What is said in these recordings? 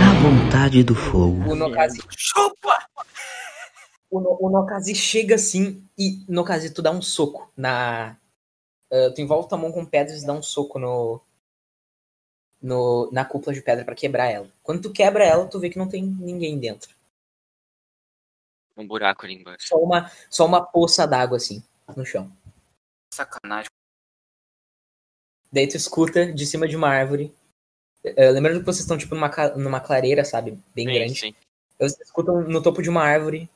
A vontade do fogo. O Nokazi. Chupa! O, no, o Nokazi chega assim e Nokazi, tu dá um soco na. ah, tu envolve tua mão com pedras e dá um soco no. no na cúpula de pedra pra quebrar ela. Quando tu quebra ela, tu vê que não tem ninguém dentro. Um buraco ali embaixo. Só uma, só uma poça d'água assim, no chão. Sacanagem. Daí tu escuta de cima de uma árvore. eh, lembrando que vocês estão tipo numa, numa clareira, sabe? Bem Sim, grande. sim. Vocês escutam no topo de uma árvore.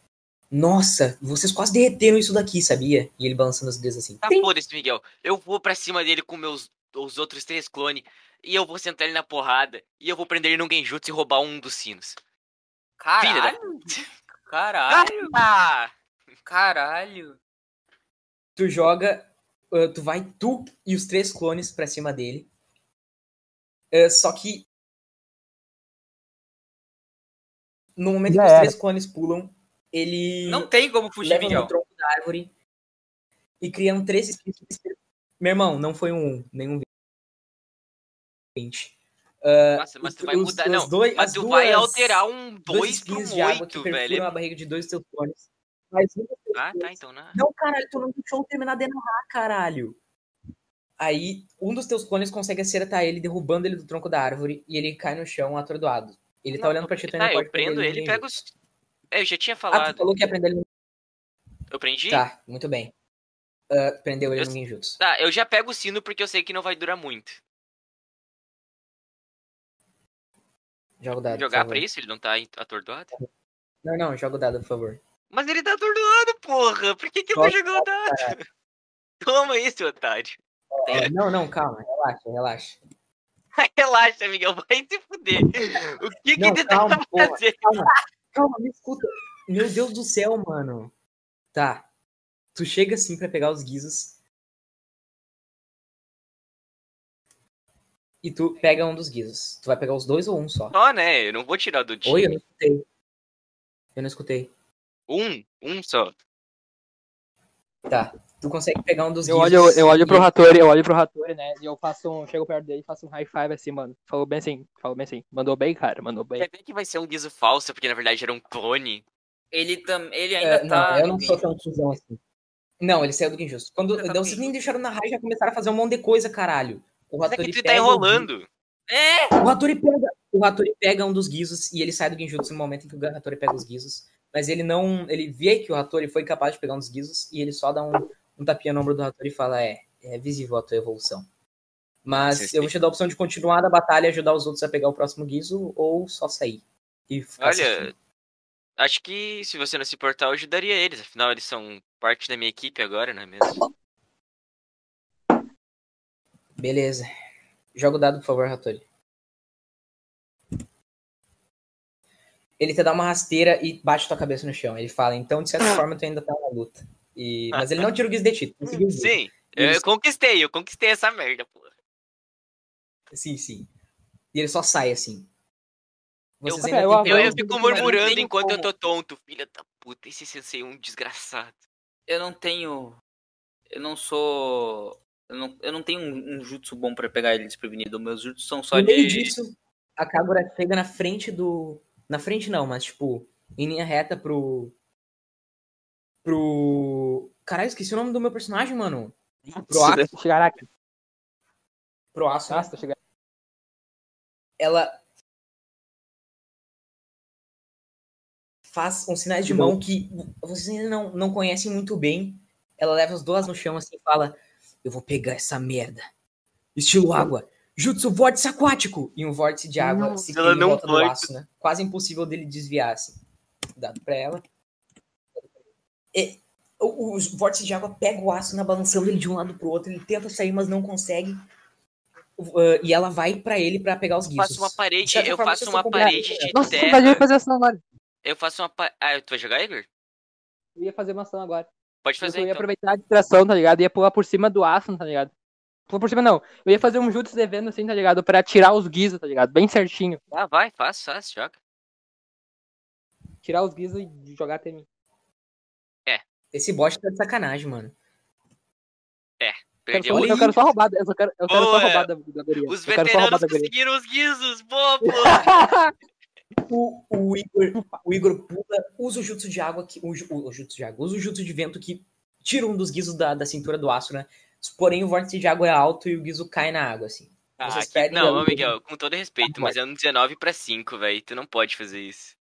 Nossa, vocês quase derreteram isso daqui, sabia? E ele balançando os dedos assim. Tá foda-se, Miguel. Eu vou pra cima dele com meus os outros três clones. E eu vou sentar ele na porrada. E eu vou prender ele num genjutsu e roubar um dos sinos. Filha da- Caralho! Caralho! Caralho! Tu joga. Eh, tu vai tu e os três clones pra cima dele. Eh, só que. No momento Já que os era. três clones pulam, ele. Não tem como fugir, Miguel. no tronco da árvore e criam três espíritos. Meu irmão, não foi um 1, nenhum 20. Ah, Nossa, mas os- tu vai os- mudar. os Não, dois- mas as tu vai duas- alterar um dois 2 pro espinhos de água que 8, perfuram velho. a barriga de dois dos teus clones. Teus Ah, tá, então não. Não, caralho, tu não deixou eu terminar de narrar, caralho. Aí, um dos teus clones consegue acertar ele, derrubando ele do tronco da árvore, e ele cai no chão atordoado. Ele tá Não, olhando pra ti, tu Tá, ainda eu pode prender prendo ele e pego os. É, eu já tinha Ah, tu falado. falou que ia prender ele no... Eu prendi? Tá, muito bem. Ah, prendeu ele Eu- no ninjutsu. Tá, eu já pego o sino porque eu sei que não vai durar muito. Joga o dado, Jogar pra isso? Ele não tá atordoado? Não, não, joga o dado, por favor. Mas ele tá atordoado, porra! Por que, que eu jogar o dado? Toma isso, otário. É, não, não, calma, relaxa, relaxa. Relaxa, Miguel, vai se fuder. O que que Não, tu calma, tá porra. fazendo? Calma, calma, me escuta. Meu Deus do céu, mano. Tá. Tu chega assim pra pegar os guizos. E tu pega um dos guizos. Tu vai pegar os dois ou um só? Só, né? Eu não vou tirar do time. Oi, eu não escutei. Eu não escutei. Um, um só. Tá. Tu consegue pegar um dos Eu guizos. olho, eu olho pro Hattori, eu olho pro Hattori, né? E eu faço um. Chego perto dele e faço um high five assim, mano. Falou bem assim, falou bem assim. Mandou bem, cara, mandou bem. Quer ver que vai ser um guizo falso, porque na verdade era um clone? Ele, tam... ele É, ainda tá. não, eu não sou tão cuzão assim. Não, ele saiu do Injusto. Quando, tá vocês nem deixaram narrar e já começaram a fazer um monte de coisa, caralho. O Mas é que tu tá pega o enrolando. É! O Hattori pega, o Hattori pega um dos guizos e ele sai do Genjutsu no momento em que o Hattori pega os guizos. Mas ele não. Ele vê que o Hattori foi capaz de pegar um dos guizos e ele só dá um, um tapinha no ombro do Hattori e fala: É, é visível a tua evolução. Mas Sim, sim. eu vou te dar a opção de continuar da batalha e ajudar os outros a pegar o próximo guizo ou só sair. E Olha, assistindo. acho que se você não se importar, eu ajudaria eles. Afinal, eles são parte da minha equipe agora, não é mesmo? Beleza. Joga o dado, por favor, Hattori. Ele te dá uma rasteira e bate tua cabeça no chão. Ele fala, então, de certa forma, tu ainda tá na luta. E... Mas ele não tira o guiz de ti. conseguiu. Sim, eu Isso. conquistei, eu conquistei essa merda, porra. Sim, sim. E ele só sai assim. Vocês Eu- ainda eu- eu- Eu, eu fico murmurando enquanto eu como. tô tonto, filha da puta. Esse sensei é um desgraçado. Eu não tenho. Eu não sou. Eu não, eu não tenho um, um jutsu bom pra pegar ele desprevenido. Meus jutsus são só No meio de. disso, a Kagura chega na frente do. Na frente não, mas tipo, em linha reta pro. Pro. Caralho, esqueci o nome do meu personagem, mano. Pro Aço. Chegará aqui. Pro Aço. né? Chegar. Ela. Faz uns sinais de mão que vocês ainda não, não conhecem muito bem. Ela leva as duas no chão assim e fala: Eu vou pegar essa merda. Estilo água. Jutsu vórtice aquático. E um vórtice de água Nossa, se ela não volta do laço, né? Quase impossível dele desviar, assim. Dado pra ela. E, o, o vórtice de água pega o aço na balançando ele de um lado pro outro. Ele tenta sair, mas não consegue. Uh, e ela vai pra ele pra pegar os Eu guizos. faço uma De parede, eu forma, faço uma parede de Nossa, terra. de fazer ação agora. Eu faço uma parede. Ah, tu vai jogar, Igor? Eu ia fazer uma ação agora. Pode Eu fazer ia então. aproveitar a distração, tá ligado? Ia pular por cima do aço, tá ligado? Por cima não. Eu ia fazer um jutsu devendo assim, tá ligado? Pra tirar os guizos, tá ligado? Bem certinho. Ah, vai, faz, faz, joga. Tirar os guizos e jogar até mim. Esse bot tá de sacanagem, mano. Quero Perdeu. só- eu quero só roubar, eu só quero, eu quero só roubar da, da guria. Os eu quero só roubar veteranos conseguiram os guizos. Boa, pô. O, o, Igor, o Igor pula, usa o jutsu de água que. O, o, jutsu de água, usa o jutsu de vento que tira um dos guizos da, da cintura do aço, né? Porém, o vórtice de água é alto e o guizo cai na água, assim. Ah, Vocês que- perdem Não, a- Miguel, com todo respeito, mas é um 19 pra 5, velho. Tu não pode fazer isso.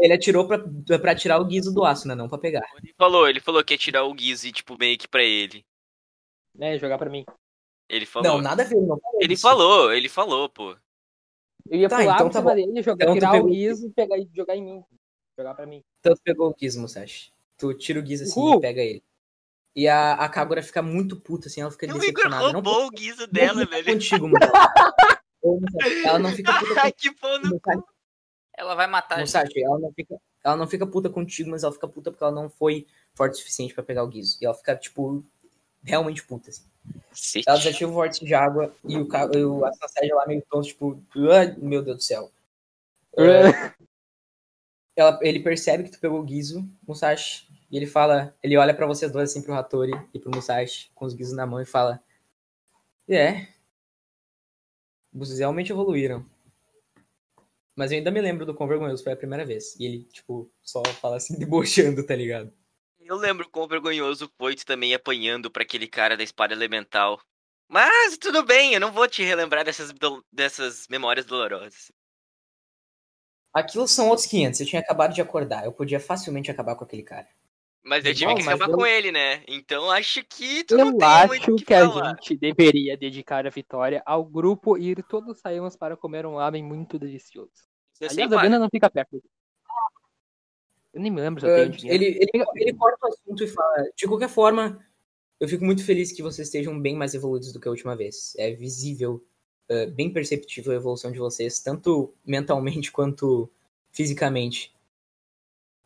Ele atirou pra, pra tirar o guizo do aço, né? Não pra pegar. Ele falou, ele falou que ia tirar o guizo e, tipo, meio que pra ele. É, jogar pra mim. Ele falou. Não, nada a ver, ele não falou ele isso. falou, ele falou, pô. Eu ia Tá, pular então por tá bom. dele, jogar, Então tirar pegou- o guiso e pegar e jogar em mim. Jogar pra mim. Então tu pegou o guizo, Musashi. Tu tira o guizo assim Uhul. e pega ele. E a, a Kagura fica muito puta, assim, ela fica O Igor decepcionada. Não roubou o guizo não dela, velho. contigo, mano. Ela não fica puta Ai, que no. Ela vai matar Musashi, ela não fica, ela não fica puta contigo, mas ela fica puta porque ela não foi forte o suficiente pra pegar o guizo. E ela fica, tipo, realmente puta, assim. Cacete. Ela desativa o vórtice de água e o, e o Anastasia lá meio tonto, tipo, "Ai, meu Deus do céu. É, ela, ele percebe que tu pegou o Gizo, Musashi, e ele fala, ele olha pra vocês dois, assim, pro Hattori e pro Musashi, com os Gizos na mão, e fala, é, vocês realmente evoluíram. Mas eu ainda me lembro do quão vergonhoso foi a primeira vez. E ele, tipo, só fala assim, debochando, tá ligado? Eu lembro quão vergonhoso foi tu também apanhando pra aquele cara da espada elemental. Mas tudo bem, eu não vou te relembrar dessas, do- dessas memórias dolorosas. Aquilo são outros 500, eu tinha acabado de acordar, eu podia facilmente acabar com aquele cara. Mas eu tive Bom, que acabar eu- com ele, né? Então acho que tu não Eu acho que, que a gente deveria dedicar a vitória ao grupo e ir todos saímos para comer um ramen muito delicioso. Eu sei, Aliás, a. Vina não fica perto. Eu nem me lembro se eu tenho dinheiro. ele, ele, ele corta o assunto e fala: De qualquer forma, eu fico muito feliz que vocês estejam bem mais evoluídos do que a última vez. É visível, ah, bem perceptível a evolução de vocês, tanto mentalmente quanto fisicamente.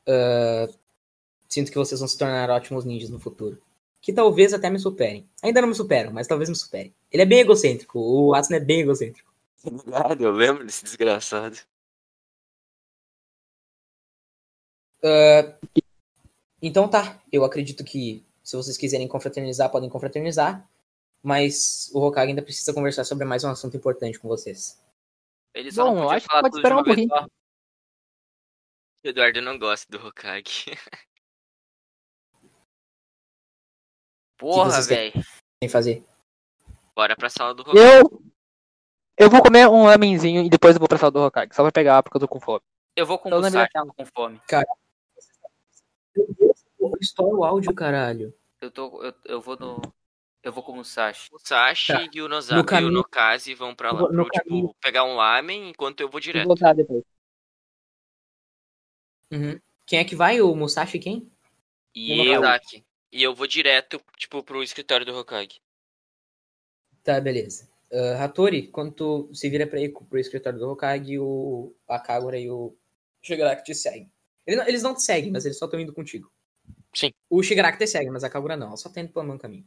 Ah, sinto que vocês vão se tornar ótimos ninjas no futuro. Que talvez até me superem. Ainda não me superam, mas talvez me superem. Ele é bem egocêntrico. O Asuna é bem egocêntrico. Obrigado, eu lembro desse desgraçado. Ah, então tá, eu acredito que se vocês quiserem confraternizar, podem confraternizar. Mas o Hokage ainda precisa conversar sobre mais um assunto importante com vocês. Ele só Bom, não eu acho que pode esperar um pouquinho. só. Eduardo não gosta do Hokage. Porra, velho. Sem fazer. Bora pra sala do Hokage. Eu. Eu vou comer um ramenzinho e depois eu vou pra sala do Hokage. Só pra pegar porque eu tô com fome. Eu vou com Então, o Musashi, minha tô com fome. Deus, estoura o áudio, caralho. Eu tô. Eu, eu vou no. Eu vou com o Musashi. O Sashi Tá. e o Noza No e o caminho- Nokaze vão pra lá. No pro, tipo, caminho- pegar um lamen enquanto eu vou Vou direto. voltar depois. Uhum. Quem é que vai? O Musashi quem? E eu. Nozaki. E eu vou direto, tipo, pro escritório do Hokage. Tá, beleza. Ah, Hattori, quando tu se vira pra ir pro escritório do Hokage, o a Kagura e o Shigaraki te seguem. Ele não- Eles não te seguem, mas eles só estão indo contigo. Sim. O Shigaraki te segue, mas a Kagura não. Ela só tá indo pelo mesmo caminho.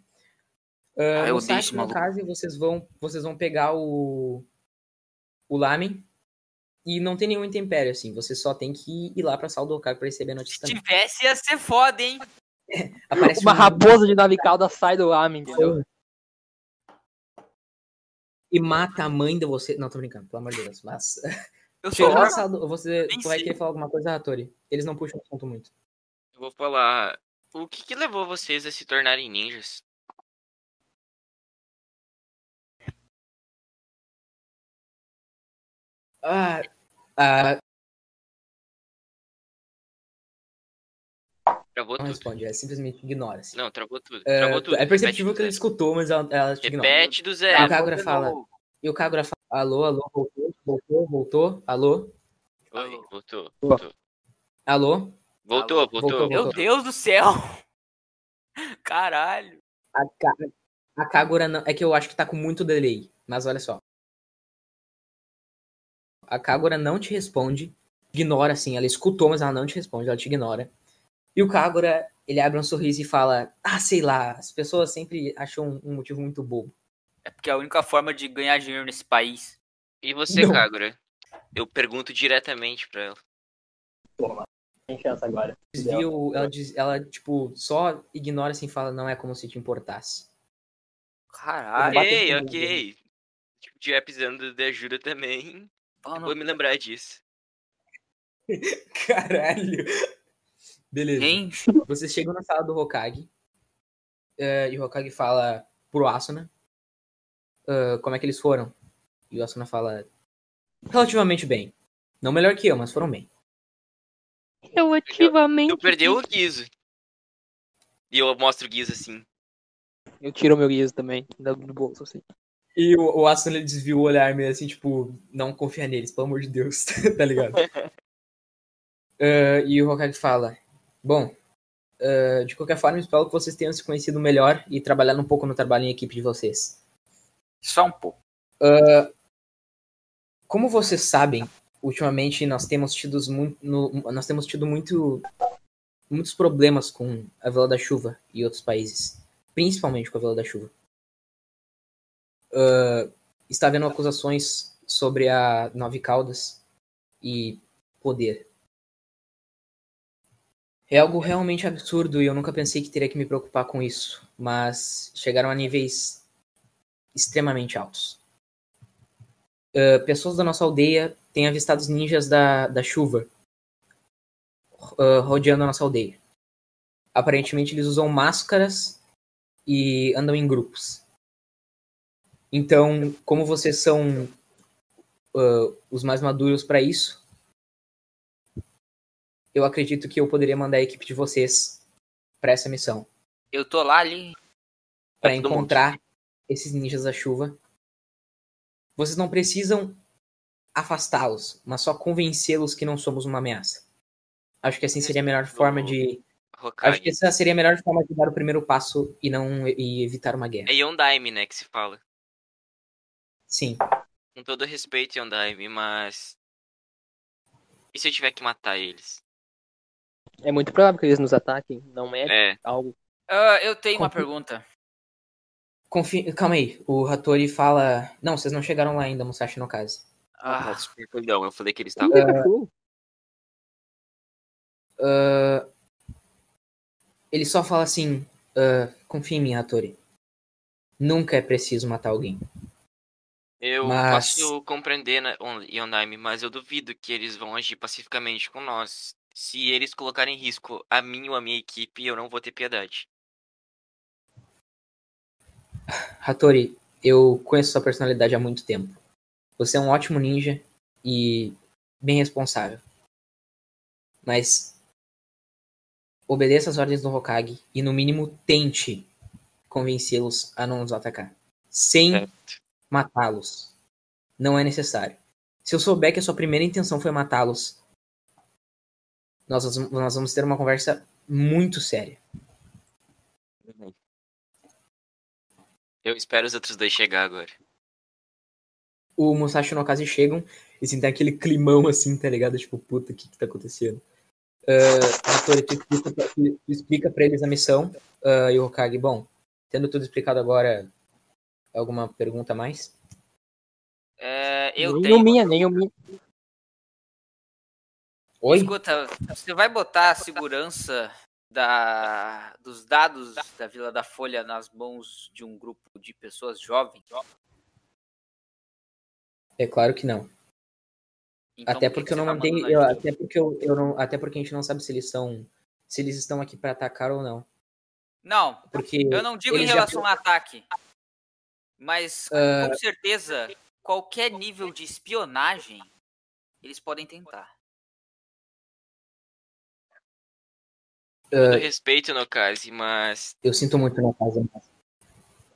Uh, Ah, eu esse no maluco. caso, vocês vão, vocês vão pegar o, o lamen e não tem nenhum intempério, assim. Você só tem que ir lá pra sala do Hokage pra receber a notícia Se também. tivesse, ia ser foda, hein? Aparece Uma um- raposa de nave cauda sai do ramen, entendeu? e mata a mãe de você. Não, tô brincando, pelo amor de Deus. Mas. Eu sou Chegando na órfão. sala do- você tu vai querer falar alguma coisa, Hattori? Eles não puxam o assunto muito. Eu vou falar. O que, que levou vocês a se tornarem ninjas? Ah, ah, Travou não tudo. responde, é simplesmente ignora. Assim. Não, travou tudo. É, Travou tudo. é perceptível que Repete ele do escutou, mas ela, ela te ignora. Repete do E zero. o Kagura de fala, e o Kagura fala, alô, alô, voltou, voltou, voltou, alô, Oi, voltou. Voltou. alô. Voltou, Alô, voltou. voltou, Meu Deus do céu! Caralho. A, Ka- a Kagura não, é que eu acho que tá com muito delay, mas olha só. A Kagura não te responde, ignora assim, ela escutou, mas ela não te responde, ela te ignora. E o Kagura, ele abre um sorriso e fala, ah, sei lá, as pessoas sempre acham um motivo muito bobo. É porque é a única forma de ganhar dinheiro nesse país. E você, Não. Kagura? Eu pergunto diretamente pra ela. Tem chance agora. desvia o- ela, diz- ela, tipo, só ignora assim e fala, não é como se te importasse. Caralho. Ok, ok. Tipo, tiver precisando de ajuda também, Mano, vou me lembrar disso. Caralho. Beleza. hein? Vocês chegam na sala do Hokage. eh, e o Hokage fala pro Asuna ah, como é que eles foram. E o Asuna fala relativamente bem. Não melhor que eu, mas foram bem. Relativamente. Tu perdeu o Guizo. E eu mostro o Guizo assim. Eu tiro o meu guizo também, do do bolso, assim. E o, o Asuna ele desvia o olhar meio assim, tipo, não confia neles, pelo amor de Deus, tá ligado? Ah, e o Hokage fala: Bom, ah, de qualquer forma, espero que vocês tenham se conhecido melhor e trabalhado um pouco no trabalho em equipe de vocês. Só um pouco. Como vocês sabem, ultimamente nós temos tido, muito, nós temos tido muito, muitos problemas com a Vila da Chuva e outros países, principalmente com a Vila da Chuva. Ah, está havendo acusações sobre a Nove Caldas e poder. É algo realmente absurdo e eu nunca pensei que teria que me preocupar com isso, mas chegaram a níveis extremamente altos. Uh, pessoas da nossa aldeia têm avistado os ninjas da, da chuva uh, rodeando a nossa aldeia. Aparentemente eles usam máscaras e andam em grupos. Então, como vocês são uh, os mais maduros para isso, eu acredito que eu poderia mandar a equipe de vocês para essa missão, Eu tô lá ali. para mundo. encontrar esses ninjas da chuva. Vocês não precisam afastá-los, mas só convencê-los que não somos uma ameaça. Acho que assim seria a melhor forma de. Acho que essa seria a melhor forma de dar o primeiro passo e não e evitar uma guerra. É Yondaime, né, que se fala. Sim. Com todo respeito, Yondaime, mas... E se eu tiver que matar eles? É muito provável que eles nos ataquem, não é, É, algo. Ah, eu tenho uma Confio. pergunta. Confi... Calma aí. O Hattori fala. Não, vocês não chegaram lá ainda, Musashi no caso. Ah, desculpa, não, eu falei que eles estavam... Ah, ele só fala assim: ah, confia em mim, Hattori. Nunca é preciso matar alguém. Eu Mas- posso compreender, né, On- Yondaime, mas eu duvido que eles vão agir pacificamente com nós. Se eles colocarem em risco a mim ou a minha equipe, eu não vou ter piedade. Hattori, eu conheço sua personalidade há muito tempo. Você é um ótimo ninja e bem responsável. Mas obedeça as ordens do Hokage e no mínimo tente convencê-los a não nos atacar. Sem matá-los. Não é necessário. Se eu souber que a sua primeira intenção foi matá-los, nós, nós vamos ter uma conversa muito séria. Eu espero os outros dois chegar agora. o Musashi no Okaze chegam e assim, tem aquele climão assim, tá ligado? Tipo, puta, o que que tá acontecendo? Uh, Hattori, tu explica, pra- tu explica pra eles a missão ah, e o Hokage, bom, tendo tudo explicado agora, alguma pergunta a mais? é, eu nem tenho. o minha, nem o minha. Oi? Escuta, você vai botar a segurança da, dos dados da Vila da Folha nas mãos de um grupo de pessoas jovens? É claro que não. Então, até por que porque eu não tá mantenho, eu- até porque eu, eu não, até porque a gente não sabe se eles são, se eles estão aqui pra atacar ou não. Não, Porque eu não digo em eles já- relação ao ataque. Mas Ah. com certeza, qualquer nível de espionagem, eles podem tentar. Todo ah, respeito, no caso, mas. eu sinto muito na casa.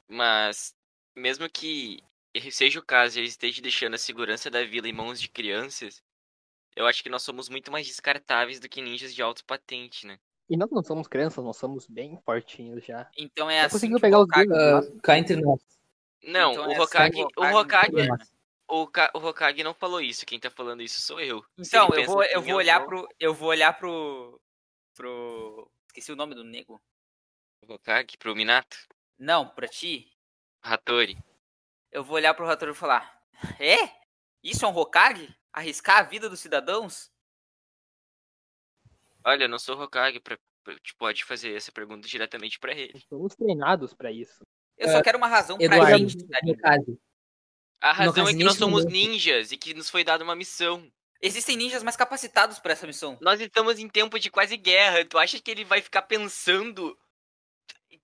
Mas. Mesmo que seja o caso e ele esteja deixando a segurança da vila em mãos de crianças, eu acho que nós somos muito mais descartáveis do que ninjas de alto patente, né? E nós não somos crianças, nós somos bem fortinhos já. Então é Já assim conseguiu que pegar o os Hokage- dois, Ah, cá entre nós. Não, Então o é assim Hokage. que o O Hokage Hokage. governa. O, Ka- o Hokage não falou isso. Quem tá falando isso sou eu. Então, eu vou, eu meu vou olhar pro. Eu vou olhar pro. Pro. Esqueci o nome do nego. Hokage, pro Minato, Não, pra ti. Hattori. Eu vou olhar pro Hattori e falar: É? Isso é um Hokage? Arriscar a vida dos cidadãos? Olha, eu não sou Hokage pra. pra- Tipo, pode fazer essa pergunta diretamente pra ele. Somos treinados pra isso. Eu só quero uma razão pra Eduardo, gente. tá A razão é que nós somos momento- ninjas e que nos foi dada uma missão. Existem ninjas mais capacitados pra essa missão. Nós estamos em tempo de quase guerra. Tu acha que ele vai ficar pensando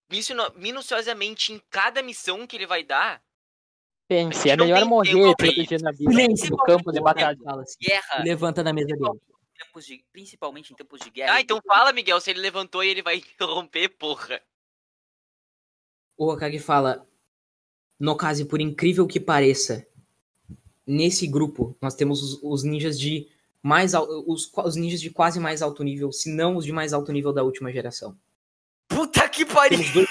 minucio- minuciosamente em cada missão que ele vai dar? Pense, é melhor morrer protegendo a vida Silêncio, no campo de Silêncio. batalha. Guerra, levanta da mesa dele. tempos de- principalmente em tempos de guerra. Ah, então fala, Miguel, se ele levantou e ele vai interromper, porra. O Hokage fala: No caso, por incrível que pareça, nesse grupo nós temos os, os ninjas de mais os, os ninjas de quase mais alto nível, se não os de mais alto nível da última geração. Puta que pariu! Temos dois,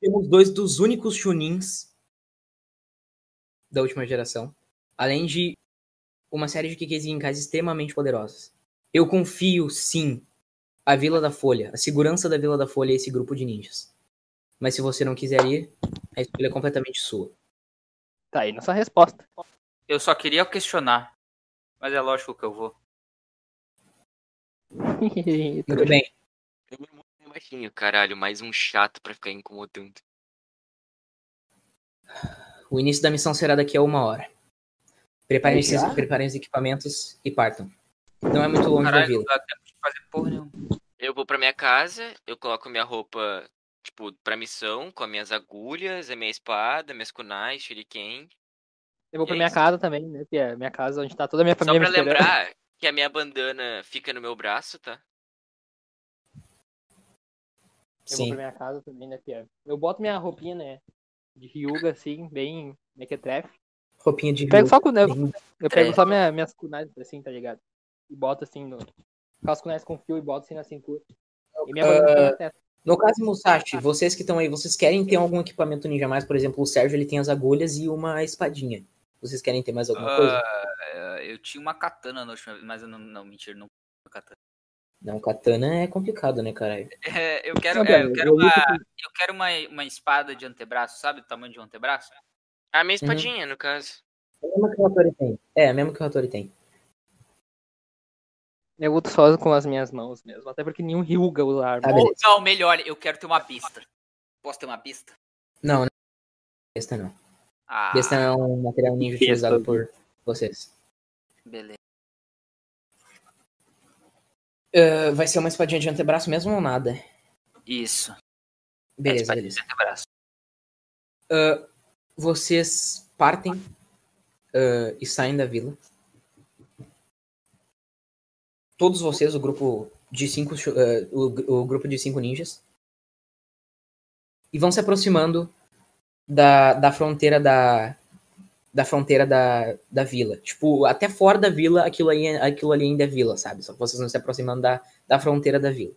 temos dois dos únicos Chunins da última geração, além de uma série de Kikeizinkais extremamente poderosas. Eu confio, sim, a Vila da Folha, a segurança da Vila da Folha e esse grupo de ninjas. Mas se você não quiser ir, a escolha é completamente sua. Tá aí nossa resposta. Eu só queria questionar. Mas é lógico que eu vou. Muito bem. Eu murmuro bem baixinho, caralho, mais um chato pra ficar incomodando. O início da missão será daqui a uma hora. Preparem, esses- preparem os equipamentos e partam. Não é muito longe da Caralho, vila. porra nenhuma. Eu vou pra minha casa, eu coloco minha roupa, tipo, pra missão, com as minhas agulhas, a minha espada, minhas kunais, shuriken. Eu vou pra é minha isso. casa também, né? Que é minha casa onde tá toda a minha Só família pra me esperando. lembrar que a minha bandana fica no meu braço, tá? Eu vou Sim. pra minha casa também, né, Pierre? Eu boto minha roupinha, né? De Ryuga, assim, bem mequetrefe. Roupinha de Pego rio. só com eu, eu pego É. só minha, minhas kunais, assim, tá ligado? E boto assim no. As kunais com fio e boto assim na cintura. E minha bandana fica na testa. No caso Musashi, vocês que estão aí, vocês querem ter algum equipamento ninja mais? Por exemplo, o Sérgio ele tem as agulhas e uma espadinha. Vocês querem ter mais alguma coisa? Ah, eu tinha uma katana na última vez, mas eu não, não mentira, não tinha uma katana. Não, katana é complicado, né, caralho? É, eu quero, Não, é, eu quero, eu uma, eu quero uma, uma espada de antebraço, sabe? Do tamanho de um antebraço. A minha espadinha, no caso. É a mesma que o Hattori tem. É, a mesma que o Hattori tem. Eu luto só com as minhas mãos mesmo. Até porque nenhum Ryuga usa arma. Ou, beleza. não, melhor, eu quero ter uma besta. Posso ter uma besta? Não, não. Besta não. Ah, Besta é um material ninja Besta. utilizado por vocês. beleza. Ah, vai ser uma espadinha de antebraço mesmo ou nada? Isso. Beleza, Espadinha beleza. de antebraço. Ah, vocês partem ah, e saem da vila. Todos vocês, o grupo de cinco, ah, o, o grupo de cinco ninjas, e vão se aproximando da, da fronteira da da fronteira da, da vila. Tipo, até fora da vila, aquilo, é- aquilo ali ainda é vila, sabe? Só que vocês vão se aproximando da, da fronteira da vila.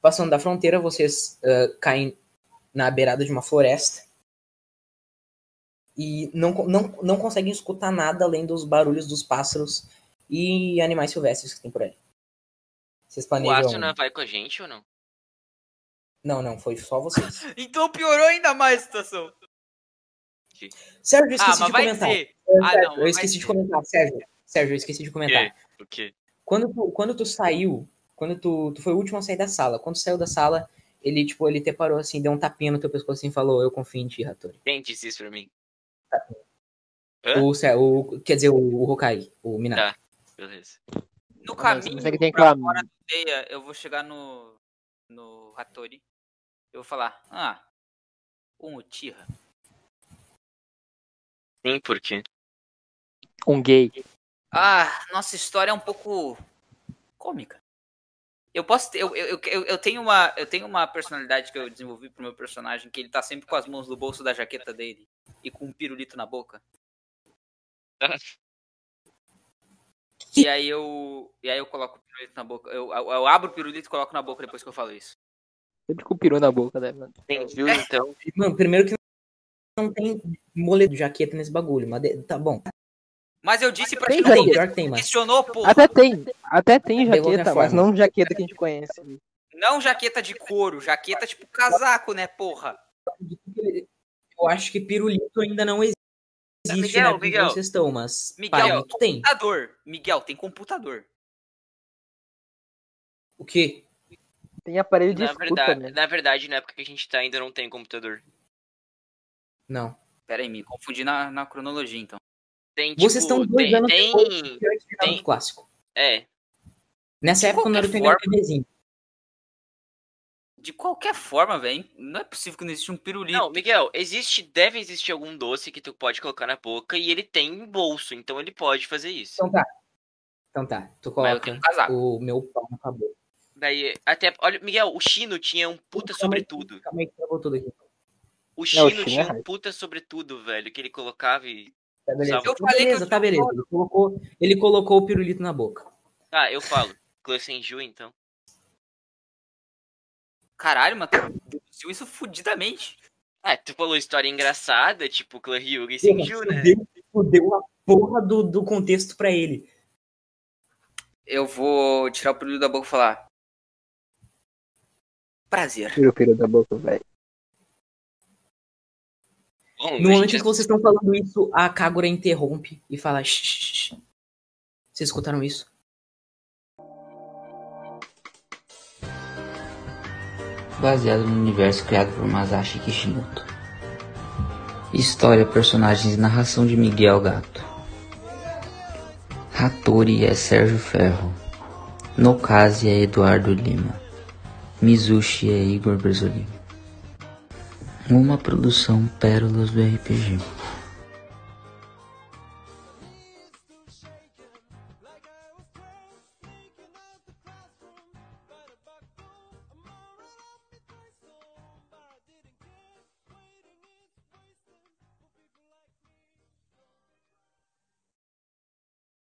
Passando da fronteira, vocês ah, caem na beirada de uma floresta e não, não, não conseguem escutar nada além dos barulhos dos pássaros e animais silvestres que tem por aí. Vocês O planejam... Asuna vai com a gente ou não? Não, não, foi só vocês. Então piorou ainda mais a situação. Sérgio, eu Ah, esqueci mas de vai comentar. Sérgio, Ah, não, eu esqueci de dizer. comentar, Sérgio. Sérgio, eu esqueci de comentar. O quê? Quando tu, quando tu saiu, quando tu, tu foi o último a sair da sala, quando tu saiu da sala, ele, tipo, ele te parou assim, deu um tapinha no teu pescoço assim e falou, eu confio em ti, Hattori. Quem disse isso pra mim? Hã? O, Sé- o, quer dizer, o, o Hokage, o Minato. Tá. Beleza. No caminho que tem pra aquela- fora da aldeia, eu vou chegar no, no Hattori. Eu vou falar, ah, um Uchiha. Sim, por quê? Um gay. Ah, nossa história é um pouco cômica. Eu posso ter, eu, eu, eu, eu tenho uma eu tenho uma personalidade que eu desenvolvi pro meu personagem que ele tá sempre com as mãos no bolso da jaqueta dele e com um pirulito na boca. E aí eu e aí eu coloco o pirulito na boca. Eu, eu, eu abro o pirulito e coloco na boca depois que eu falo isso. Sempre com o peru na boca, né, mano? Entendi, então. Mano, primeiro que não tem moletom de jaqueta nesse bagulho, mas de- tá bom. Mas eu disse pra Tem ti, Não, pior que tem, mas... questionou, porra. Até tem. Até tem jaqueta, mas não jaqueta que a gente conhece. Não jaqueta de couro, jaqueta tipo casaco, né, porra? Eu acho que pirulito ainda não existe Miguel, na época Miguel. vocês estão, mas Miguel, palito tem. Computador. Miguel, tem computador. O quê? Tem aparelho de Na escuta, verdade, né? na verdade, na época que a gente tá, ainda não tem computador. Não. Pera aí, me confundi na, na cronologia, então. Tem, tipo, Vocês estão dois tem, anos tem, de de tem- clássico. É, Nessa época, o Naruto ainda era bebezinho. De qualquer forma, velho, não é possível que não exista um pirulito. Não, Miguel, existe, deve existir algum doce que tu pode colocar na boca e ele tem bolso, então ele pode fazer isso. Então tá. Então tá. Tu coloca tenho um casaco. o meu pau na tua boca. Daí, até, olha, Miguel, o Chino tinha um puta Calma aí, sobretudo. Calma aí que travou tudo aqui. O Não, o Chino Chino tinha é um puta sobretudo, velho, que ele colocava e... Tá beleza. Eu Tá falei que beleza, eu tá beleza. Ele colocou, ele colocou o pirulito na boca. Ah, eu falo. Clã Senju, então. Caralho, tu deduziu isso fudidamente. Ah, tu falou história engraçada, tipo Clã Ryuga e Senju, né? Fudeu, fudeu a porra do, do contexto pra ele. Eu vou tirar o pirulito da boca e falar. Prazer. Tira o piro da boca, velho. Bom, No momento em que vocês estão falando isso, a Kagura interrompe e fala. "Shh, shh, shh." Vocês escutaram isso? Baseado no universo criado por Masashi Kishimoto. História, personagens e narração de Miguel Gato. Hattori é Sérgio Ferro. Nokazi é Eduardo Lima. Mizushi é Igor Bresolini. Uma produção Pérolas do RPG.